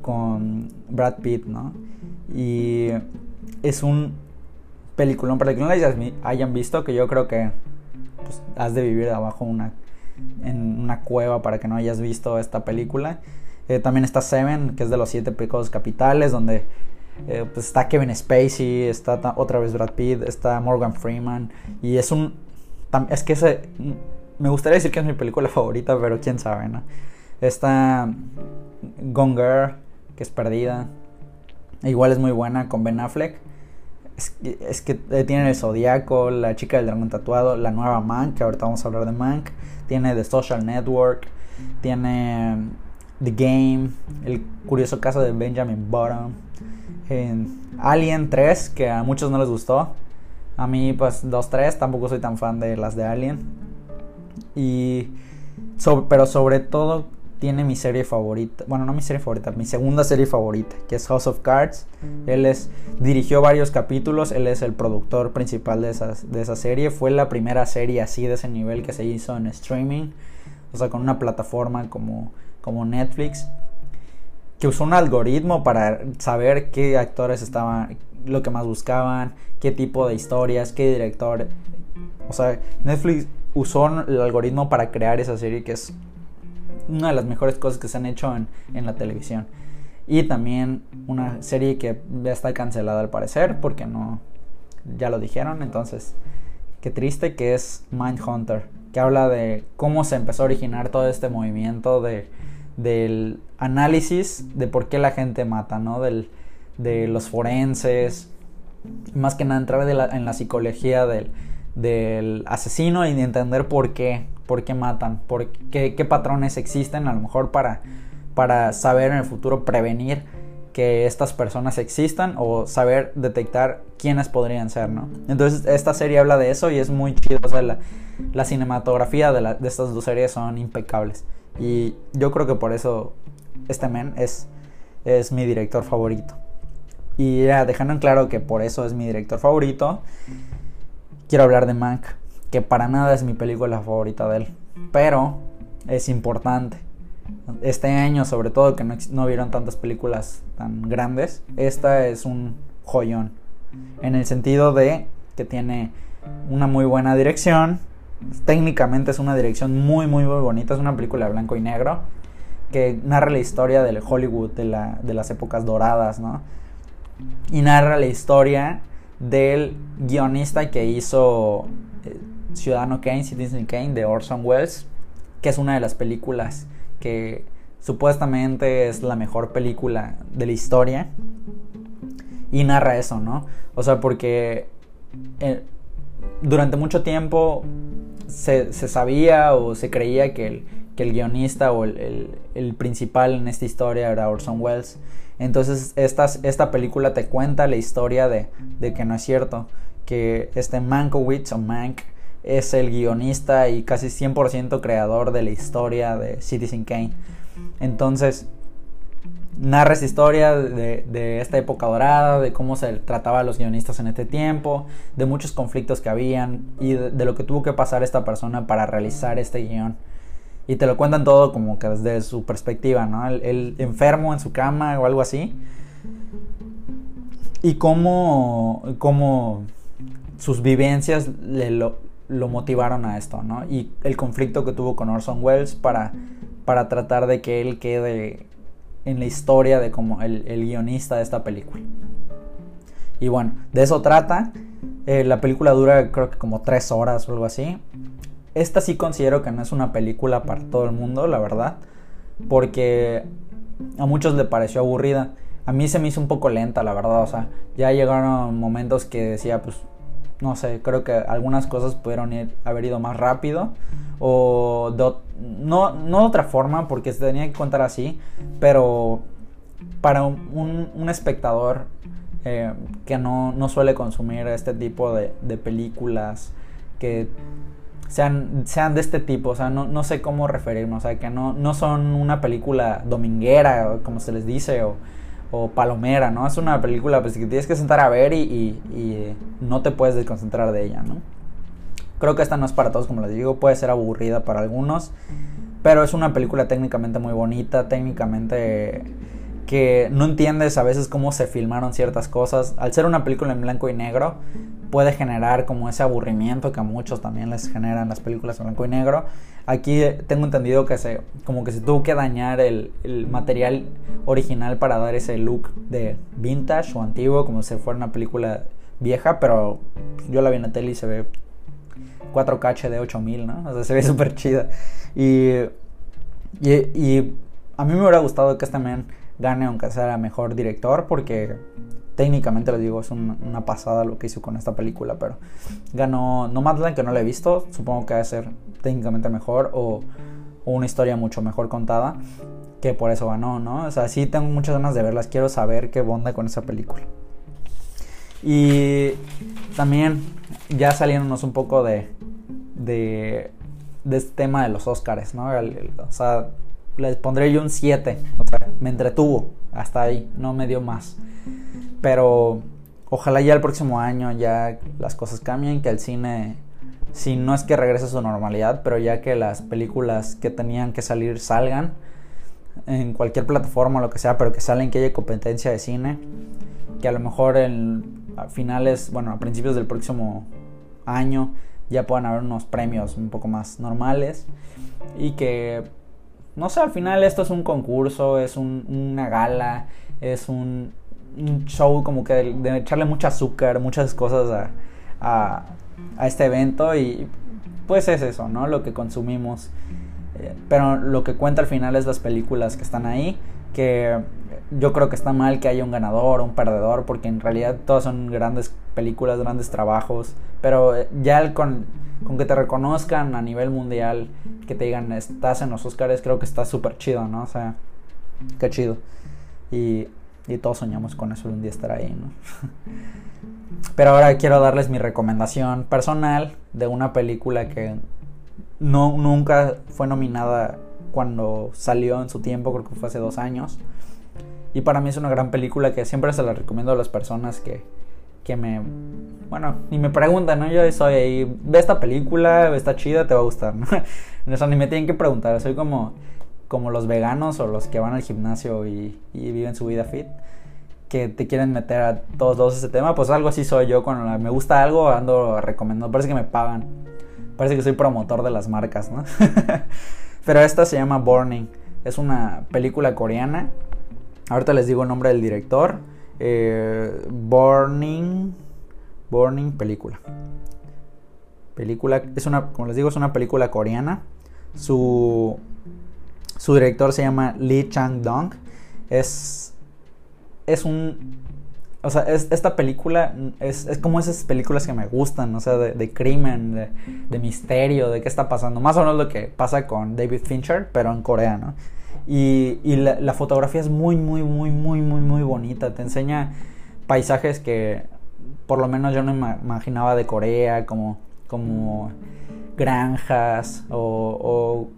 con Brad Pitt, ¿no? Y es un peliculón para que no la hayan visto, que yo creo que pues, has de vivir abajo una en una cueva para que no hayas visto esta película. Eh, también está Seven, que es de los siete pecados capitales, donde eh, pues está Kevin Spacey, está otra vez Brad Pitt, está Morgan Freeman. Y es un... Es que ese... Me gustaría decir que es mi película favorita, pero quién sabe, ¿no? Está Gone Girl, que es perdida. Igual es muy buena con Ben Affleck. Es, que eh, tiene el Zodíaco, la chica del dragón tatuado, la nueva Mank, que ahorita vamos a hablar de Mank. Tiene The Social Network, tiene mm, The Game, el curioso caso de Benjamin Button. Alien 3, que a muchos no les gustó. A mí, pues 2-3, tampoco soy tan fan de las de Alien. Y. pero sobre todo tiene mi serie favorita, bueno, no mi serie favorita, mi segunda serie favorita, que es House of Cards. Él es, dirigió varios capítulos, él es el productor principal de, de esa serie. Fue la primera serie así de ese nivel que se hizo en streaming, o sea, con una plataforma como, como Netflix, que usó un algoritmo para saber qué actores estaban, lo que más buscaban, qué tipo de historias, qué director. O sea, Netflix usó el algoritmo para crear esa serie que es una de las mejores cosas que se han hecho en, en la televisión. Y también una serie que ya está cancelada al parecer porque no, ya lo dijeron, entonces qué triste que es Mindhunter, que habla de cómo se empezó a originar todo este movimiento de, del análisis de por qué la gente mata, ¿no? Del, de los forenses, más que nada entrar en la psicología del, del asesino y de entender por qué, por qué matan, por qué, patrones existen a lo mejor para, para saber en el futuro prevenir que estas personas existan o saber detectar quiénes podrían ser, ¿no? Entonces esta serie habla de eso y es muy chido, sea, la, cinematografía de, de, estas dos series son impecables y yo creo que por eso este men es, es mi director favorito. Y ya dejando en claro que por eso es mi director favorito, quiero hablar de Mank, que para nada es mi película favorita de él, pero es importante. Este año, sobre todo, que no, vieron tantas películas tan grandes, esta es un joyón. En el sentido de que tiene una muy buena dirección. Técnicamente es una dirección muy, muy, muy bonita. Es una película de blanco y negro que narra la historia del Hollywood de, la, de las épocas doradas, ¿no? Y narra la historia del guionista que hizo eh, Ciudadano Kane, Citizen Kane, de Orson Welles, que es una de las películas que supuestamente es la mejor película de la historia. Y narra eso, ¿no? O sea, porque eh, durante mucho tiempo se, sabía o se creía que el, que el guionista o el, el, principal en esta historia era Orson Welles. Entonces esta, esta película te cuenta la historia de, de que no es cierto, que este Mankowitz o Mank es el guionista y casi 100% creador de la historia de Citizen Kane. Entonces, narra esta historia de, de, esta época dorada, de cómo se trataba a los guionistas en este tiempo, de muchos conflictos que habían y de, lo que tuvo que pasar esta persona para realizar este guion. Y te lo cuentan todo como que desde su perspectiva, ¿no? El, enfermo en su cama o algo así. Y cómo, cómo sus vivencias le motivaron a esto, ¿no? Y el conflicto que tuvo con Orson Welles para, para tratar de que él quede en la historia de como el, guionista de esta película. Y bueno, de eso trata. Eh, la película dura creo que como tres horas o algo así. Esta sí considero que no es una película para todo el mundo, la verdad. Porque a muchos le pareció aburrida. A mí se me hizo un poco lenta, la verdad. O sea, ya llegaron momentos que decía, pues, no sé, creo que algunas cosas pudieron haber ido más rápido. O no, no de otra forma, porque se tenía que contar así. Pero para un, espectador eh, que no, suele consumir este tipo de, de películas que sean, sean de este tipo, o sea, no, no sé cómo referirme, o sea, que no, no son una película dominguera, como se les dice, o, o palomera, ¿no? Es una película pues, que tienes que sentar a ver y, y, no te puedes desconcentrar de ella, ¿no? Creo que esta no es para todos, como les digo, puede ser aburrida para algunos, pero es una película técnicamente muy bonita, técnicamente que no entiendes a veces cómo se filmaron ciertas cosas. Al ser una película en blanco y negro, puede generar como ese aburrimiento que a muchos también les generan las películas en blanco y negro. Aquí tengo entendido que se, como que se tuvo que dañar el, el material original para dar ese look de vintage o antiguo, como si fuera una película vieja, pero yo la vi en la tele y se ve 4K de 8000, ¿no? O sea, se ve súper chida. Y, y, y, a mí me hubiera gustado que este man gane, aunque sea mejor director, porque técnicamente les digo, es una pasada lo que hizo con esta película, pero ganó Nomadland, que no la he visto, supongo que va a ser técnicamente mejor o, una historia mucho mejor contada, que por eso ganó, ¿no? O sea, sí tengo muchas ganas de verlas, quiero saber qué onda con esa película. Y también ya saliéndonos un poco de, de este tema de los Oscars, ¿no? o sea, les pondré yo un 7, o sea, me entretuvo hasta ahí, no me dio más. Pero ojalá ya el próximo año ya las cosas cambien, que el cine, si no es que regrese a su normalidad, pero ya que las películas que tenían que salir salgan en cualquier plataforma o lo que sea, pero que salen que haya competencia de cine, que a lo mejor en, a finales, bueno, a principios del próximo año ya puedan haber unos premios un poco más normales y que, no sé, al final esto es un concurso, es una gala, es un, show como que de, echarle mucho azúcar, muchas cosas a, a, este evento y pues es eso, ¿no? Lo que consumimos. Eh, pero lo que cuenta al final es las películas que están ahí, que yo creo que está mal que haya un ganador un perdedor, porque en realidad todas son grandes películas, grandes trabajos, pero eh, ya con, con que te reconozcan a nivel mundial, que te digan estás en los Oscars, creo que está súper chido, ¿no? O sea, qué chido. Y, y todos soñamos con eso, un día estar ahí, ¿no? Pero ahora quiero darles mi recomendación personal de una película que no, nunca fue nominada cuando salió en su tiempo, creo que fue hace dos años. Y para mí es una gran película que siempre se la recomiendo a las personas que, que me... Bueno, me preguntan, ¿no? Yo soy ahí, ve esta película, está chida, te va a gustar, ¿no? Ni me tienen que preguntar, soy como, como los veganos o los que van al gimnasio y, viven su vida fit que te quieren meter a todos lados ese tema, pues algo así soy yo. Cuando me gusta algo, ando recomendando. Parece que me pagan. Parece que soy promotor de las marcas, ¿no? Pero esta se llama Burning. Es una película coreana Ahorita les digo el nombre del director. Eh, Burning. Burning película. Película. Es una. Como les digo, es una película coreana. Su. Su director se llama Lee Chang-dong. Es. Es un. O sea, es, esta película es, es, como esas películas que me gustan, o sea, de, crimen, de, misterio, de qué está pasando. Más o menos lo que pasa con David Fincher, pero en Corea, ¿no? Y, la, fotografía es muy, muy, muy, muy, muy, muy bonita. Te enseña paisajes que por lo menos yo no imaginaba de Corea, como, como granjas o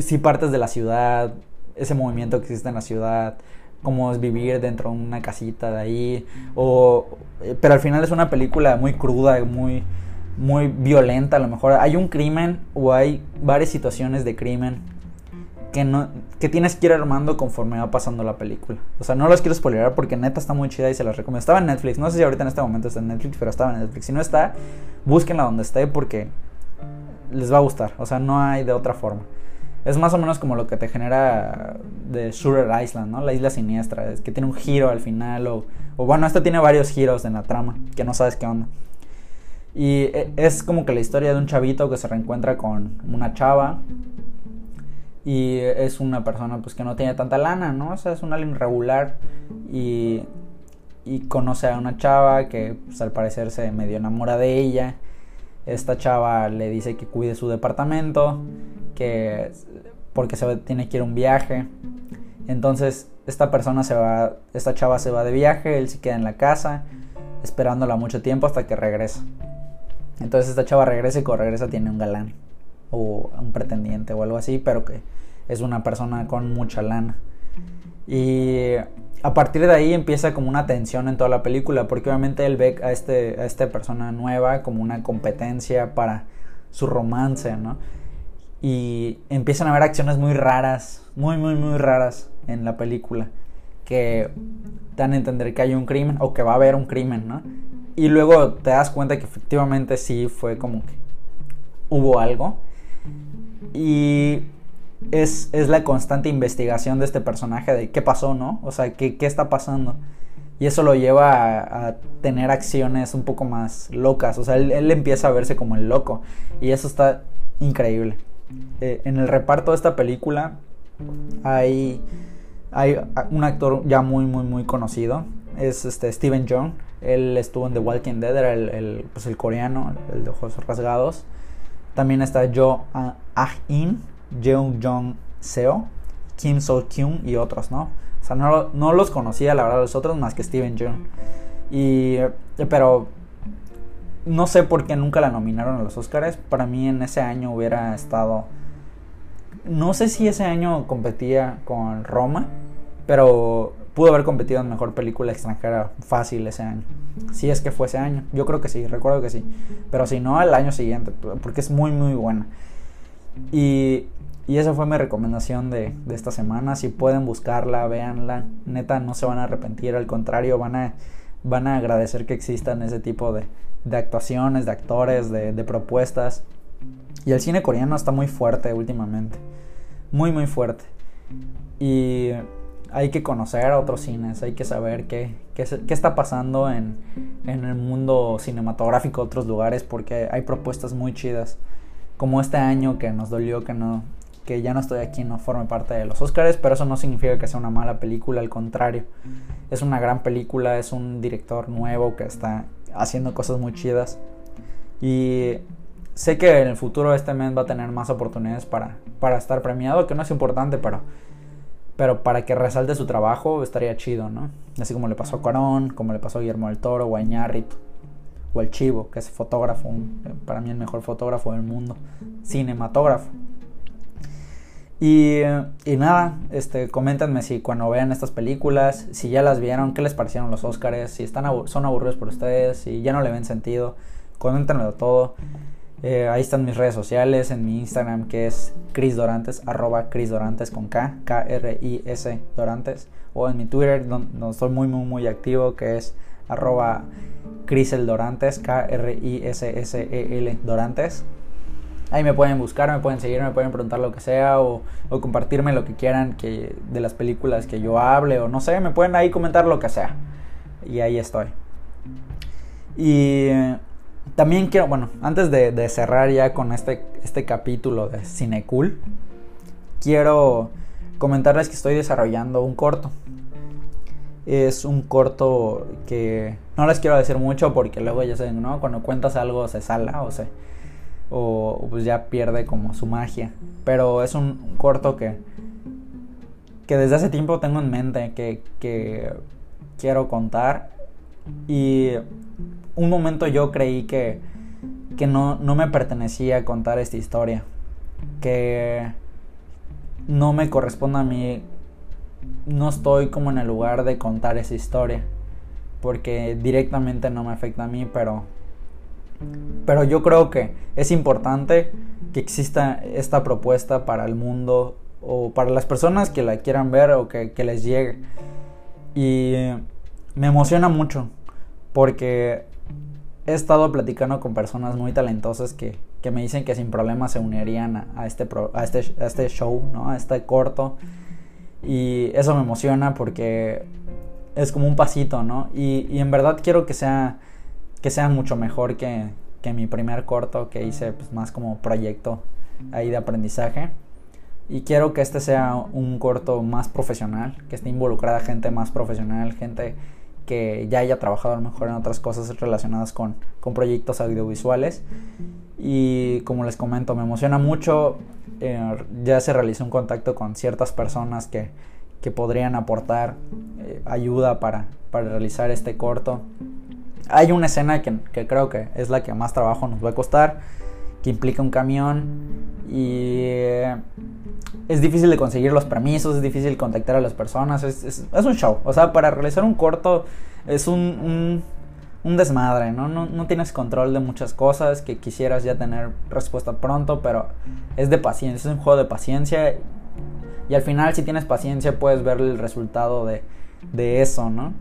si partes de la ciudad, ese movimiento que existe en la ciudad, cómo es vivir dentro de una casita de ahí. O, pero al final es una película muy cruda, muy, muy violenta. A lo mejor hay un crimen o hay varias situaciones de crimen que, no, que tienes que ir armando conforme va pasando la película. O sea, no los quiero spoilerar porque neta está muy chida y se las recomiendo. Estaba en Netflix, no sé si ahorita en este momento está en Netflix, pero estaba en Netflix. Si no está, búsquenla donde esté porque les va a gustar. O sea, no hay de otra forma. Es más o menos como lo que te genera de Shooter Island, ¿no? La isla siniestra. Es que tiene un giro al final. O, o bueno, esta tiene varios giros en la trama que no sabes qué onda. Y e, es como que la historia de un chavito que se reencuentra con una chava y es una persona pues que no tiene tanta lana, ¿no? O sea, es un alien regular y, conoce a una chava que pues, al parecer se medio enamora de ella. Esta chava le dice que cuide su departamento, que porque se tiene que ir a un viaje. Entonces, esta persona se va, esta chava se va de viaje, él se queda en la casa esperándola mucho tiempo hasta que regresa. Entonces esta chava regresa y cuando regresa tiene un galán o un pretendiente o algo así, pero que es una persona con mucha lana. Y a partir de ahí empieza como una tensión en toda la película, porque obviamente él ve a, este, a esta persona nueva como una competencia para su romance, ¿no? Y empiezan a haber acciones muy raras, muy, muy, muy raras en la película, que dan a entender que hay un crimen o que va a haber un crimen, ¿no? y luego te das cuenta que efectivamente sí fue como que hubo algo. Y es, la constante investigación de este personaje de qué pasó, ¿no? O sea, qué, qué está pasando. Y eso lo lleva a, tener acciones un poco más locas. O sea, él, empieza a verse como el loco. Y eso está increíble. Eh, en el reparto de esta película hay, hay un actor ya muy, muy, muy conocido. Es este Steven Young. Él estuvo en The Walking Dead, era el, pues el coreano, el de ojos rasgados. También está Jo Ah-in, Jeong Jong Seo, Kim So Kyung y otros, ¿no? O sea, no, no, los conocía, la verdad, los otros más que Steven Jung. Y, pero no sé por qué nunca la nominaron a los Oscars. Para mí en ese año hubiera estado... No sé si ese año competía con Roma, pero pudo haber competido en mejor película extranjera fácil ese año. Si es que fue ese año. Yo creo que sí, recuerdo que sí. Pero si no, al año siguiente, porque es muy, muy buena. Y, y esa fue mi recomendación de, de, esta semana. Si pueden buscarla, véanla. Neta, no se van a arrepentir. Al contrario, van a, van a agradecer que existan ese tipo de, de actuaciones, de actores, de, de propuestas. Y el cine coreano está muy fuerte últimamente. Muy, muy fuerte. Y hay que conocer a otros cines, hay que saber qué, qué, está pasando en, en, el mundo cinematográfico de otros lugares, porque hay propuestas muy chidas. Como este año que nos dolió que no que ya no estoy aquí, no forme parte de los Oscars, pero eso no significa que sea una mala película, al contrario. Es una gran película, es un director nuevo que está haciendo cosas muy chidas. Y sé que en el futuro este mes va a tener más oportunidades para, para estar premiado, que no es importante, pero pero para que resalte su trabajo estaría chido, ¿no? Así como le pasó a Cuarón, como le pasó a Guillermo del Toro o a Iñárritu o al Chivo, que es fotógrafo, para mí el mejor fotógrafo del mundo, cinematógrafo. Y, y, nada, este, coméntenme si cuando vean estas películas, si ya las vieron, qué les parecieron los Oscars, si están son aburridos por ustedes, si ya no le ven sentido, coméntenmelo todo. Eh, ahí están mis redes sociales, en mi Instagram que es Chris Dorantes, arroba Chris Dorantes con K, K-R-I-S Dorantes. O en mi Twitter, donde, estoy muy, muy, muy activo, que es arroba Crisel Dorantes, K-R-I-S-S-E-L Dorantes. Ahí me pueden buscar, me pueden seguir, me pueden preguntar lo que sea o, compartirme lo que quieran que, de las películas que yo hable o no sé, me pueden ahí comentar lo que sea. Y ahí estoy. Y también quiero, bueno, antes de, cerrar ya con este, este capítulo de Cinecool, quiero comentarles que estoy desarrollando un corto. Es un corto que no les quiero decir mucho porque luego ya saben, ¿no? Cuando cuentas algo se sala o se o pues ya pierde como su magia. Pero es un, corto que que desde hace tiempo tengo en mente que, que quiero contar y un momento yo creí que, que no, no me pertenecía contar esta historia. Que no me corresponde a mí. No estoy como en el lugar de contar esa historia. Porque directamente no me afecta a mí, pero. Pero yo creo que es importante que exista esta propuesta para el mundo o para las personas que la quieran ver o que, les llegue. Y me emociona mucho porque he estado platicando con personas muy talentosas que, que me dicen que sin problema se unirían a, este, a, este, a este show, ¿no? a este corto. Y eso me emociona porque es como un pasito, ¿no? Y, y en verdad quiero que sea, que sea mucho mejor que, que mi primer corto que hice pues, más como proyecto ahí de aprendizaje. Y quiero que este sea un corto más profesional, que esté involucrada gente más profesional, gente que ya haya trabajado a lo mejor en otras cosas relacionadas con, con proyectos audiovisuales. Y como les comento, me emociona mucho. Eh, ya se realizó un contacto con ciertas personas que, que podrían aportar eh, ayuda para, para, realizar este corto. Hay una escena que, creo que es la que más trabajo nos va a costar, que implica un camión y eh, es difícil de conseguir los permisos, es difícil contactar a las personas, es, un show. O sea, para realizar un corto es un, desmadre, ¿no? ¿no? tienes control de muchas cosas que quisieras ya tener respuesta pronto, pero es de paciencia, es un juego de paciencia. Y al final, si tienes paciencia, puedes ver el resultado de eso, ¿no?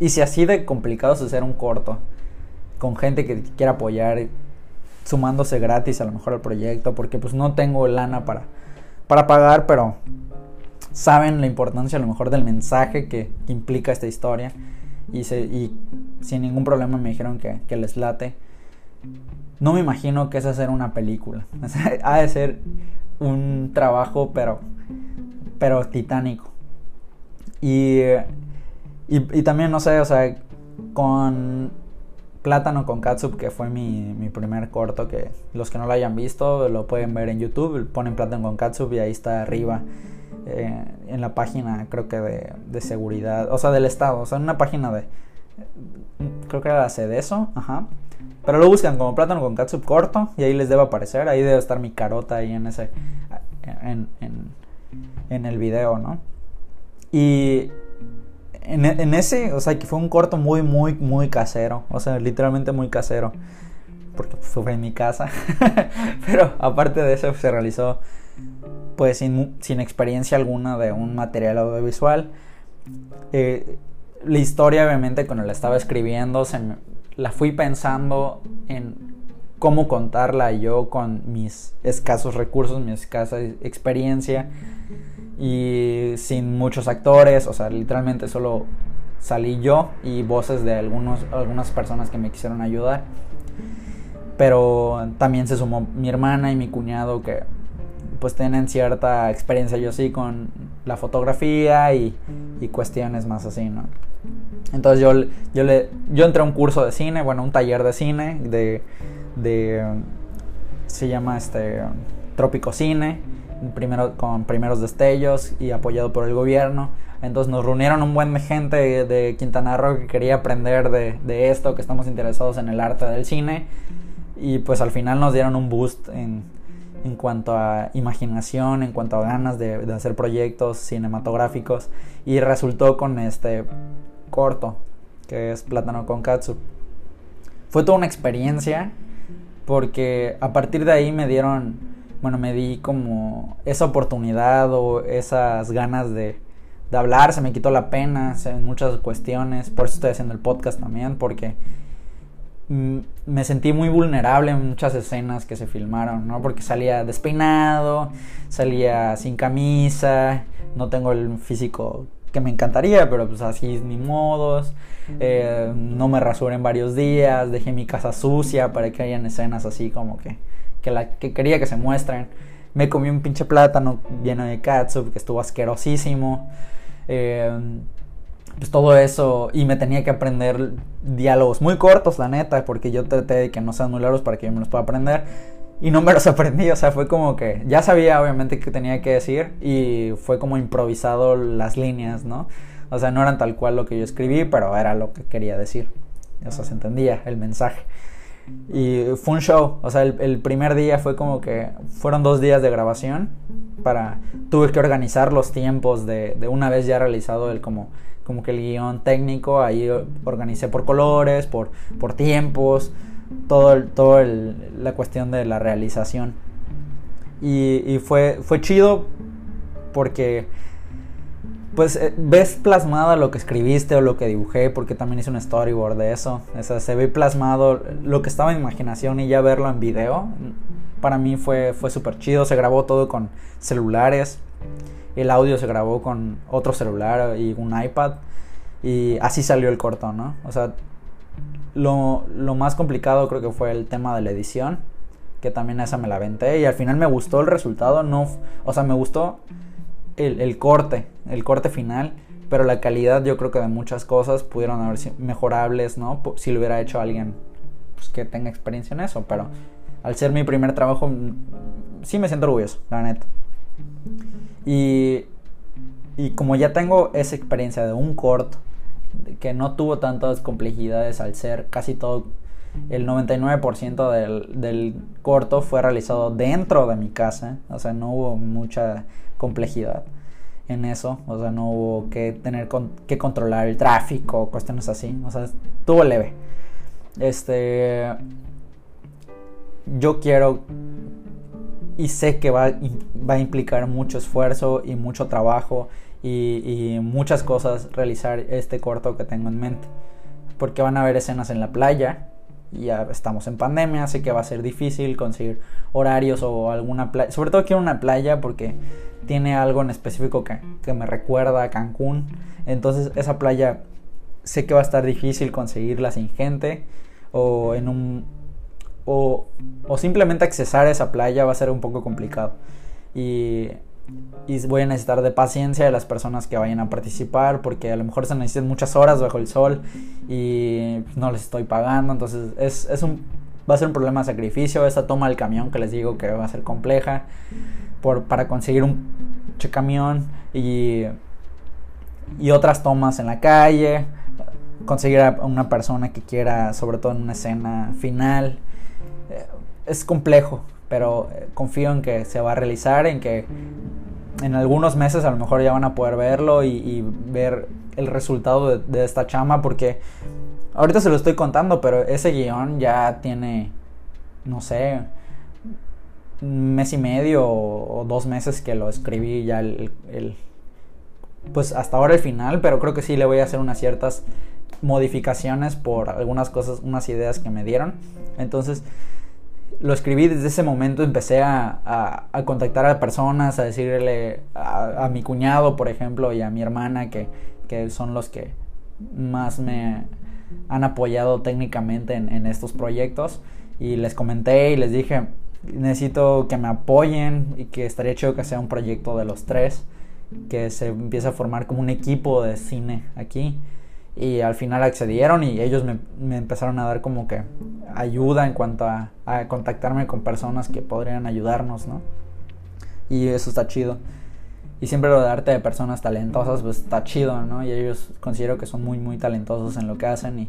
Y si así de complicado es hacer un corto, con gente que quiera apoyar, sumándose gratis a lo mejor al proyecto, porque pues no tengo lana para, para pagar, pero saben la importancia a lo mejor del mensaje que, implica esta historia y, se, y, sin ningún problema me dijeron que, que, les late. No me imagino que es hacer una película. ha de ser un trabajo, pero, pero titánico. Y, y, también, no sé, o sea, con Plátano con Katsup, que fue mi, mi, primer corto, que los que no lo hayan visto lo pueden ver en YouTube, ponen Plátano con Katsup y ahí está arriba eh, en la página, creo que de, de, seguridad, o sea, del Estado, o sea, en una página de, creo que era la CEDESO, ajá. Pero lo buscan como plátano con catsup corto y ahí les debe aparecer, ahí debe estar mi carota ahí en ese, en, en el video, ¿no? Y en, en, ese, o sea, que fue un corto muy, muy, muy casero, o sea, literalmente muy casero, porque fue en mi casa, pero aparte de eso se realizó pues sin, sin, experiencia alguna de un material audiovisual. Eh, la historia obviamente cuando la estaba escribiendo se la fui pensando en cómo contarla yo con mis escasos recursos, mi escasa experiencia y sin muchos actores, o sea, literalmente solo salí yo y voces de algunos, algunas personas que me quisieron ayudar. Pero también se sumó mi hermana y mi cuñado que pues tienen cierta experiencia yo sí con la fotografía y, y cuestiones más así, ¿no? Entonces yo, yo, le, yo entré a un curso de cine, bueno, un taller de cine, de, de se llama este Trópico Cine, primero, con primeros destellos y apoyado por el gobierno. Entonces nos reunieron un buen gente de, Quintana Roo que quería aprender de, de, esto, que estamos interesados en el arte del cine. Y pues al final nos dieron un boost en, en cuanto a imaginación, en cuanto a ganas de, de hacer proyectos cinematográficos. Y resultó con este corto, que es Plátano con Katsu. Fue toda una experiencia porque a partir de ahí me dieron, bueno, me di como esa oportunidad o esas ganas de, de hablar, se me quitó la pena en muchas cuestiones, por eso estoy haciendo el podcast también, porque me sentí muy vulnerable en muchas escenas que se filmaron, ¿no? Porque salía despeinado, salía sin camisa, no tengo el físico que me encantaría, pero pues así ni modos. Eh, no me rasuré en varios días, dejé mi casa sucia para que hayan escenas así como que, que, la, que quería que se muestren. Me comí un pinche plátano lleno de catsup que estuvo asquerosísimo. Eh, pues todo eso y me tenía que aprender diálogos muy cortos, la neta, porque yo traté de que no sean muy largos para que yo me los pueda aprender y no me los aprendí, o sea, fue como que ya sabía obviamente qué tenía que decir y fue como improvisado las líneas, ¿no? O sea, no eran tal cual lo que yo escribí, pero era lo que quería decir. O se entendía el mensaje. Y fue un show, o sea, el, primer día fue como que fueron dos días de grabación para, tuve que organizar los tiempos de, de una vez ya realizado el como, como que el guion técnico, ahí organicé por colores, por, por tiempos, todo, todo la cuestión de la realización. Y, y, fue, fue chido porque pues eh, ves plasmada lo que escribiste o lo que dibujé, porque también hice un storyboard de eso. O sea, se ve plasmado lo que estaba en imaginación y ya verlo en video, para mí fue, fue súper chido. Se grabó todo con celulares, el audio se grabó con otro celular y un iPad, y así salió el corto, ¿no? O sea, lo, lo, más complicado creo que fue el tema de la edición, que también esa me la aventé y al final me gustó el resultado, no, o sea, me gustó el, corte, el corte final, pero la calidad yo creo que de muchas cosas pudieron haber sido mejorables, ¿no? Si lo hubiera hecho alguien pues, que tenga experiencia en eso, pero al ser mi primer trabajo, sí me siento orgulloso, la neta. Y, y como ya tengo esa experiencia de un corto, que no tuvo tantas complejidades al ser casi todo el 99% del, del, corto fue realizado dentro de mi casa, o sea, no hubo mucha complejidad en eso, o sea, no hubo que tener que controlar el tráfico, cuestiones así, o sea, estuvo leve. Este, yo quiero y sé que va, va a implicar mucho esfuerzo y mucho trabajo y, muchas cosas realizar este corto que tengo en mente. Porque van a haber escenas en la playa, ya estamos en pandemia, así que va a ser difícil conseguir horarios o alguna playa. Sobre todo quiero una playa porque tiene algo en específico que, que me recuerda a Cancún. Entonces esa playa sé que va a estar difícil conseguirla sin gente o en un o, o simplemente accesar a esa playa va a ser un poco complicado. Y, y, voy a necesitar de paciencia de las personas que vayan a participar porque a lo mejor se necesitan muchas horas bajo el sol y no les estoy pagando. Entonces es, es un va a ser un problema de sacrificio. Esa toma del camión que les digo que va a ser compleja por, para conseguir un camión y, y otras tomas en la calle conseguir a una persona que quiera, sobre todo en una escena final. Eh, es complejo, pero eh, confío en que se va a realizar, en que en algunos meses a lo mejor ya van a poder verlo y, ver el resultado de, esta chama, porque ahorita se lo estoy contando, pero ese guion ya tiene, no sé, mes y medio o, dos meses que lo escribí ya el, pues hasta ahora el final, pero creo que sí le voy a hacer unas ciertas modificaciones por algunas cosas, unas ideas que me dieron. Entonces, lo escribí desde ese momento, empecé a, a, contactar a personas, a decirle a, mi cuñado, por ejemplo, y a mi hermana, que, que son los que más me han apoyado técnicamente en, en, estos proyectos. Y les comenté y les dije, necesito que me apoyen y que estaría chido que sea un proyecto de los tres, que se empiece a formar como un equipo de cine aquí y al final accedieron y ellos me, empezaron a dar como que ayuda en cuanto a, contactarme con personas que podrían ayudarnos, ¿no? Y eso está chido. Y siempre lo de arte de personas talentosas, pues está chido, ¿no? Y ellos considero que son muy, muy talentosos en lo que hacen y,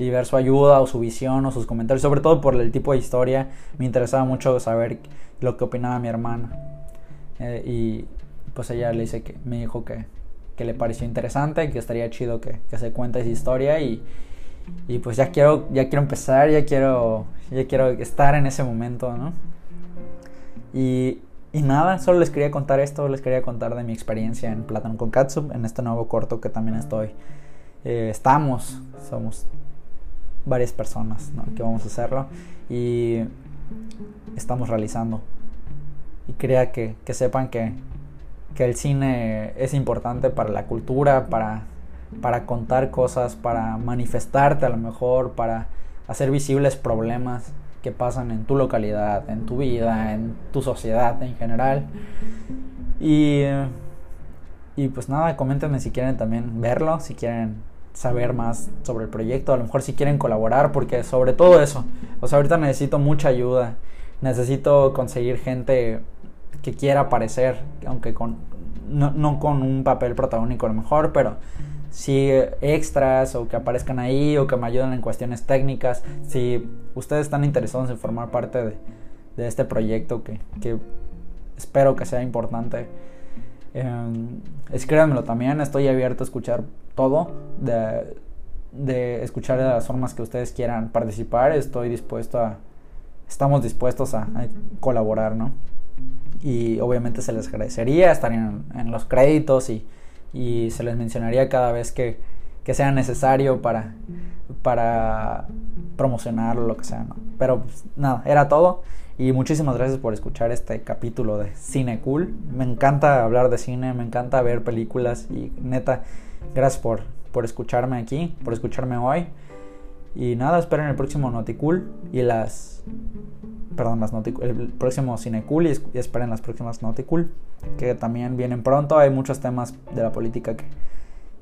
y ver su ayuda o su visión o sus comentarios, sobre todo por el tipo de historia, me interesaba mucho saber lo que opinaba mi hermana. Eh, y pues ella le dice que me dijo que, que le pareció interesante, que estaría chido que, se cuente esa historia y, y, pues ya quiero, ya quiero empezar, ya quiero, ya quiero estar en ese momento, ¿no? Y, y nada, solo les quería contar esto, les quería contar de mi experiencia en Plátano con en este nuevo corto que también estoy. Eh, estamos, somos varias personas que vamos a hacerlo y estamos realizando. Y quería que, que sepan que, que el cine es importante para la cultura, para, para contar cosas, para manifestarte a lo mejor, para hacer visibles problemas que pasan en tu localidad, en tu vida, en tu sociedad en general. Y, y pues nada, coméntenme si quieren también verlo, si quieren saber más sobre el proyecto, a lo mejor si quieren colaborar, porque sobre todo eso, o sea, ahorita necesito mucha ayuda, necesito conseguir gente que quiera aparecer, aunque con no, no, con un papel protagónico a lo mejor, pero si extras o que aparezcan ahí o que me ayuden en cuestiones técnicas, si ustedes están interesados en formar parte de, este proyecto que, que, espero que sea importante, eh, escríbanmelo también, estoy abierto a escuchar todo, de, escuchar de las formas que ustedes quieran participar, estoy dispuesto a, estamos dispuestos a, colaborar, ¿no? y obviamente se les agradecería estar en, los créditos y, se les mencionaría cada vez que, sea necesario para, para promocionarlo, lo que sea, ¿no? Pero pues, nada, era todo. Y muchísimas gracias por escuchar este capítulo de Cine Cool. Me encanta hablar de cine, me encanta ver películas y neta, gracias por, por escucharme aquí, por escucharme hoy. Y nada, esperen el próximo Noticool y las. Perdón, las Noticool, el próximo Cinecool y, esperen las próximas Noticool, que también vienen pronto. Hay muchos temas de la política que,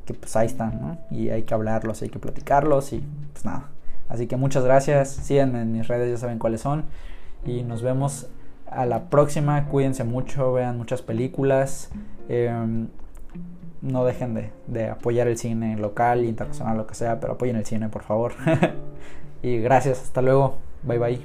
que pues ahí están, ¿no? Y hay que hablarlos, hay que platicarlos y pues nada. Así que muchas gracias, síganme en mis redes, ya saben cuáles son. Y nos vemos a la próxima. Cuídense mucho, vean muchas películas. Eh, no dejen de, de, apoyar el cine local, internacional, lo que sea, pero apoyen el cine, por favor. y gracias, hasta luego, bye bye.